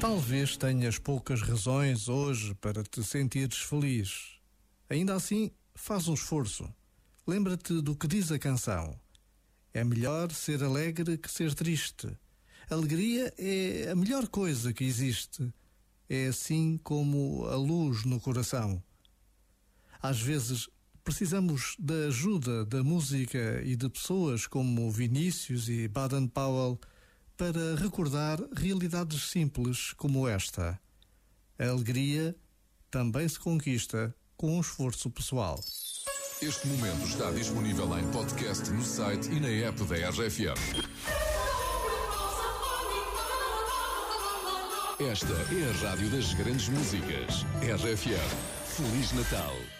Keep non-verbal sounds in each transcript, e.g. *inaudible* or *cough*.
Talvez tenhas poucas razões hoje para te sentires feliz. Ainda assim, faz um esforço. Lembra-te do que diz a canção. É melhor ser alegre que ser triste. Alegria é a melhor coisa que existe. É assim como a luz no coração. Às vezes, precisamos da ajuda da música e de pessoas como Vinícius e Baden Powell para recordar realidades simples como esta. A alegria também se conquista com um esforço pessoal. Este momento está disponível em podcast no site e na app da RFM. Esta é a rádio das grandes músicas. RFM. Feliz Natal.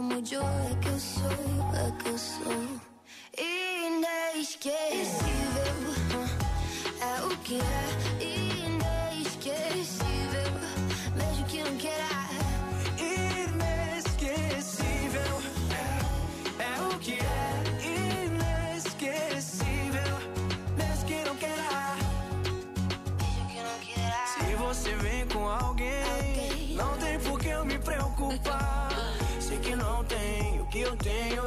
Como Joe é que eu sou, é que eu sou. Inesquecível, é o que é inesquecível, mesmo que não queira. Inesquecível, é, é o que é inesquecível, mesmo que não queira. Mesmo que não queira. Se você vem com alguém, Alguém. não tem por que eu me preocupar. Que eu tenho.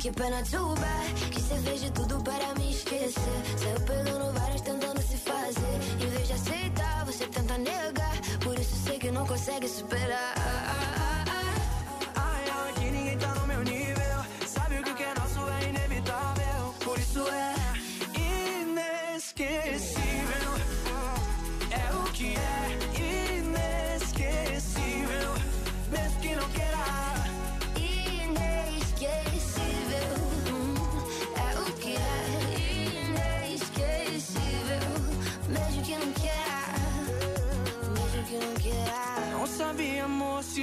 Que pena too bad Que você fez de tudo para me esquecer. Saiu pegando várias tentando se fazer. Em vez de aceitar, você tenta negar. Por isso sei que não consegue superar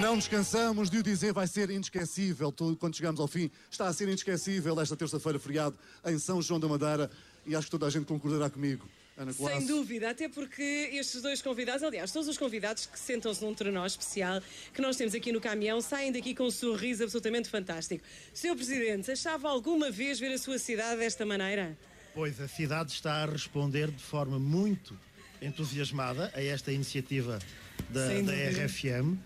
Não nos cansamos de o dizer, vai ser inesquecível. Tudo, quando chegamos ao fim, está a ser inesquecível esta terça-feira feriado em São João da Madeira e acho que toda a gente concordará comigo. Ana Sem dúvida, até porque estes dois convidados, aliás, todos os convidados que sentam-se num trenó especial que nós temos aqui no caminhão, saem daqui com um sorriso absolutamente fantástico. Senhor Presidente, achava alguma vez ver a sua cidade desta maneira? Pois a cidade está a responder de forma muito entusiasmada a esta iniciativa da, da dúvida. RFM.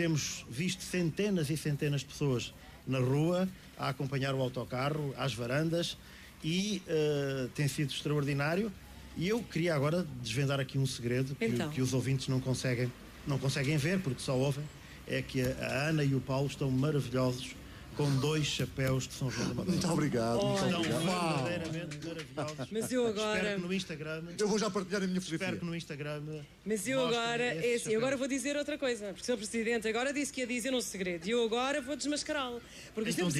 Temos visto centenas e centenas de pessoas na rua a acompanhar o autocarro, às varandas e eh, tem sido extraordinário. E eu queria agora desvendar aqui um segredo que, Então. que os ouvintes não conseguem, não conseguem ver porque só ouvem. É que a Ana e o Paulo estão maravilhosos com dois chapéus de São João da Madeira. Muito obrigado, muito Estão obrigado. verdadeiramente maravilhosos. *laughs* Mas eu agora- Espero que no Instagram. Eu vou já partilhar a minha Espero fotografia. que no Instagram. Mas eu agora, é assim, agora vou dizer outra coisa, porque o Sr. Presidente agora disse que ia dizer um segredo e eu agora vou desmascará-lo. Porque. Então